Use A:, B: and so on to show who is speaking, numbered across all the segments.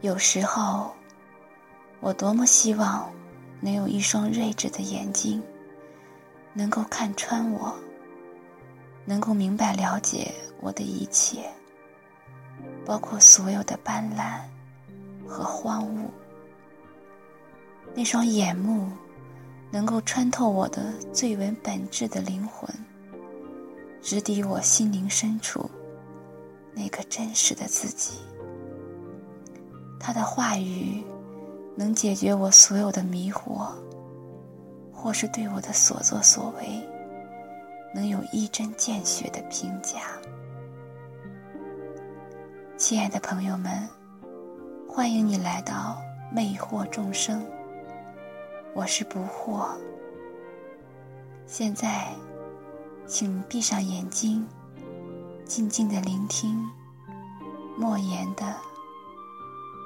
A: 有时候，我多么希望能有一双睿智的眼睛，能够看穿我，能够明白了解我的一切，包括所有的斑斓和荒芜。那双眼目，能够穿透我的最为本质的灵魂，直抵我心灵深处那个真实的自己。他的话语能解决我所有的迷惑，或是对我的所作所为能有一针见血的评价。亲爱的朋友们，欢迎你来到魅惑众生。我是不惑。现在，请闭上眼睛，静静的聆听莫言的。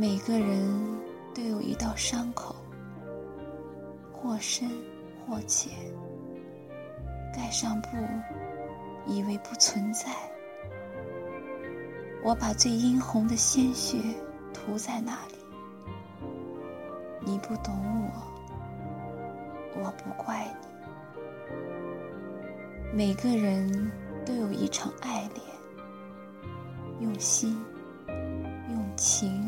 A: 每个人都有一道伤口，或深或浅。盖上布，以为不存在。我把最殷红的鲜血涂在那里。你不懂我，我不怪你。每个人都有一场爱恋，用心，用情。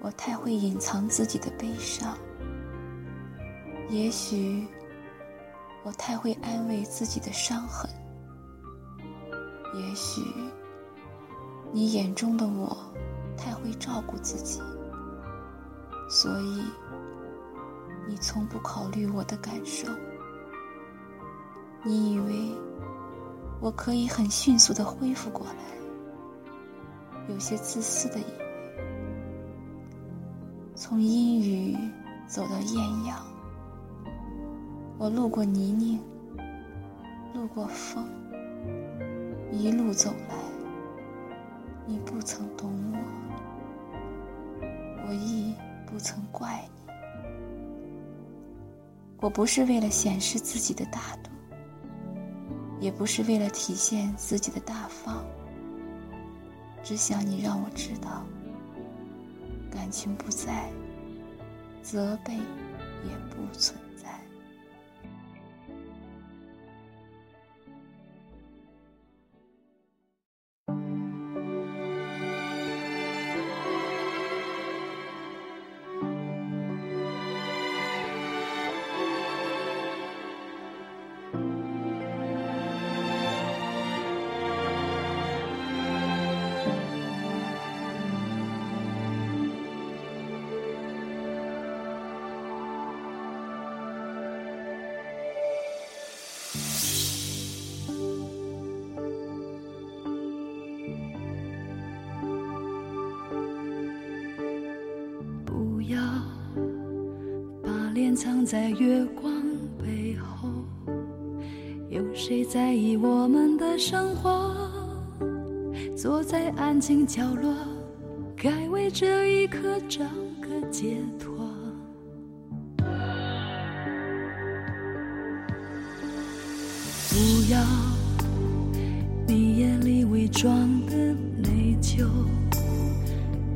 A: 我太会隐藏自己的悲伤，也许我太会安慰自己的伤痕，也许你眼中的我太会照顾自己，所以你从不考虑我的感受。你以为？我可以很迅速的恢复过来，有些自私的，从阴雨走到艳阳，我路过泥泞，路过风，一路走来，你不曾懂我，我亦不曾怪你，我不是为了显示自己的大度。也不是为了体现自己的大方，只想你让我知道，感情不在，责备也不存。
B: 不要把脸藏在月光背后，有谁在意我们的生活？坐在安静角落，该为这一刻找个解脱。不要你眼里伪装的内疚。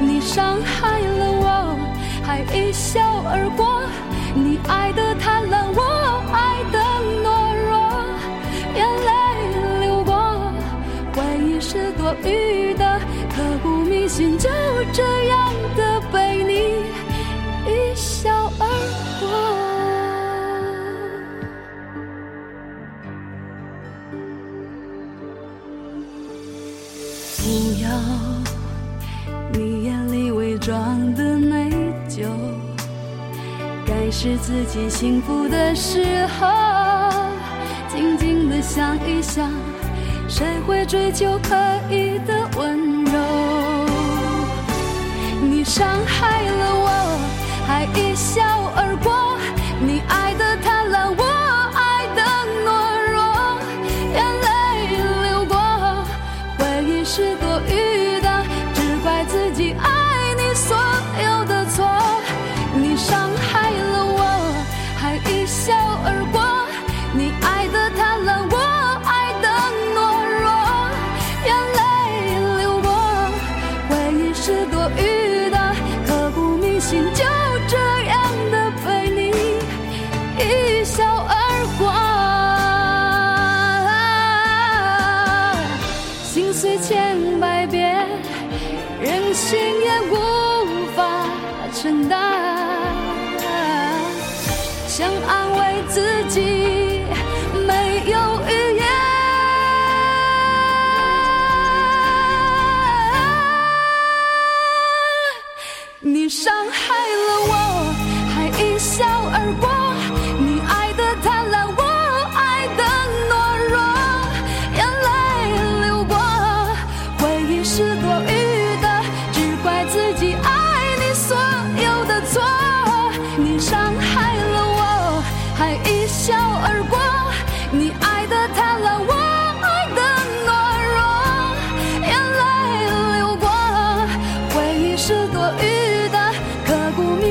B: 你伤害了我，还一笑而过。你爱的贪婪，我爱的懦弱，眼泪流过，回忆是多余的，刻骨铭心，就这样的被你一笑而过。不要。装的内疚，该是自己幸福的时候。静静的想一想，谁会追求刻意的温柔？你伤害了我，还一笑而过。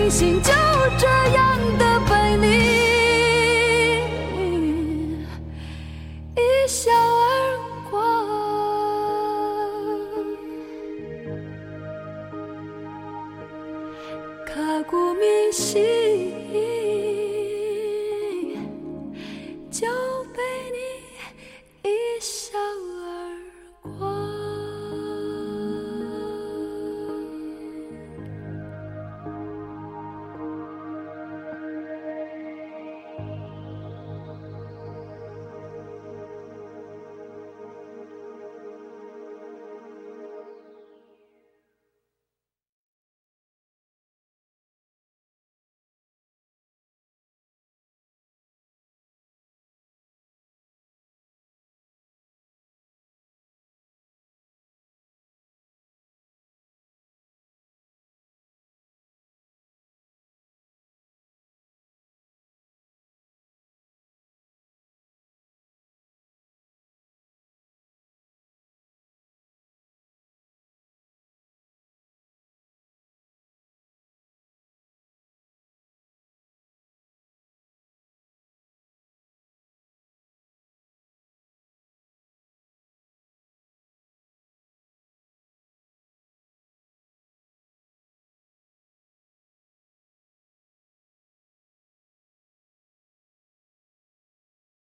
B: 心就这样的被你一笑而过。刻骨铭心